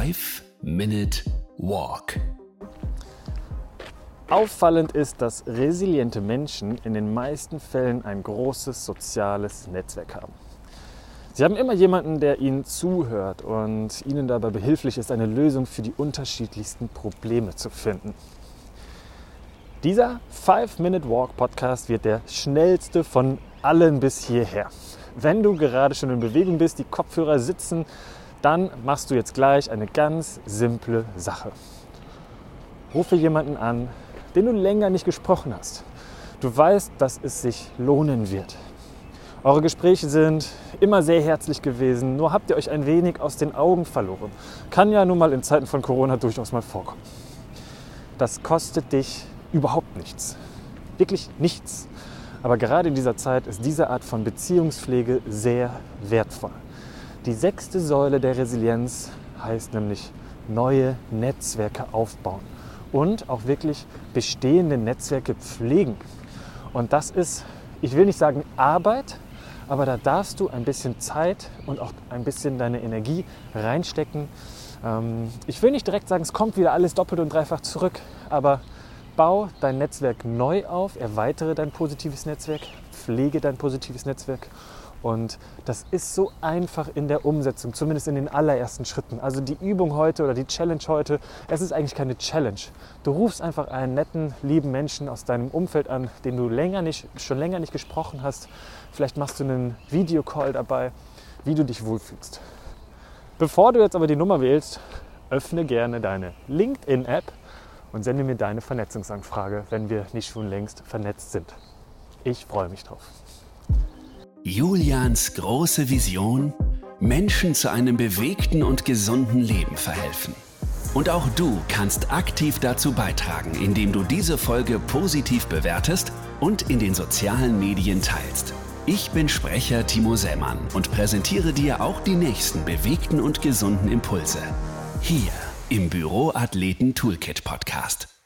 5-Minute Walk. Auffallend ist, dass resiliente Menschen in den meisten Fällen ein großes soziales Netzwerk haben. Sie haben immer jemanden, der ihnen zuhört und ihnen dabei behilflich ist, eine Lösung für die unterschiedlichsten Probleme zu finden. Dieser 5-Minute-Walk-Podcast wird der schnellste von allen bis hierher. Wenn du gerade schon in Bewegung bist, die Kopfhörer sitzen, dann machst du jetzt gleich eine ganz simple Sache. Rufe jemanden an, den du länger nicht gesprochen hast. Du weißt, dass es sich lohnen wird. Eure Gespräche sind immer sehr herzlich gewesen, nur habt ihr euch ein wenig aus den Augen verloren. Kann ja nun mal in Zeiten von Corona durchaus mal vorkommen. Das kostet dich überhaupt nichts. Wirklich nichts. Aber gerade in dieser Zeit ist diese Art von Beziehungspflege sehr wertvoll. Die sechste Säule der Resilienz heißt nämlich neue Netzwerke aufbauen und auch wirklich bestehende Netzwerke pflegen. Und das ist, ich will nicht sagen Arbeit, aber da darfst du ein bisschen Zeit und auch ein bisschen deine Energie reinstecken. Ähm, ich will nicht direkt sagen, es kommt wieder alles doppelt und dreifach zurück, aber bau dein Netzwerk neu auf, erweitere dein positives Netzwerk, pflege dein positives Netzwerk und das ist so einfach in der Umsetzung, zumindest in den allerersten Schritten. Also die Übung heute oder die Challenge heute, es ist eigentlich keine Challenge. Du rufst einfach einen netten, lieben Menschen aus deinem Umfeld an, den du länger nicht, schon länger nicht gesprochen hast. Vielleicht machst du einen Videocall dabei, wie du dich wohlfühlst. Bevor du jetzt aber die Nummer wählst, öffne gerne deine LinkedIn-App und sende mir deine Vernetzungsanfrage, wenn wir nicht schon längst vernetzt sind. Ich freue mich drauf. Julians große Vision, Menschen zu einem bewegten und gesunden Leben verhelfen. Und auch du kannst aktiv dazu beitragen, indem du diese Folge positiv bewertest und in den sozialen Medien teilst. Ich bin Sprecher Timo Sämann und präsentiere dir auch die nächsten bewegten und gesunden Impulse. Hier im Büroathleten Toolkit Podcast.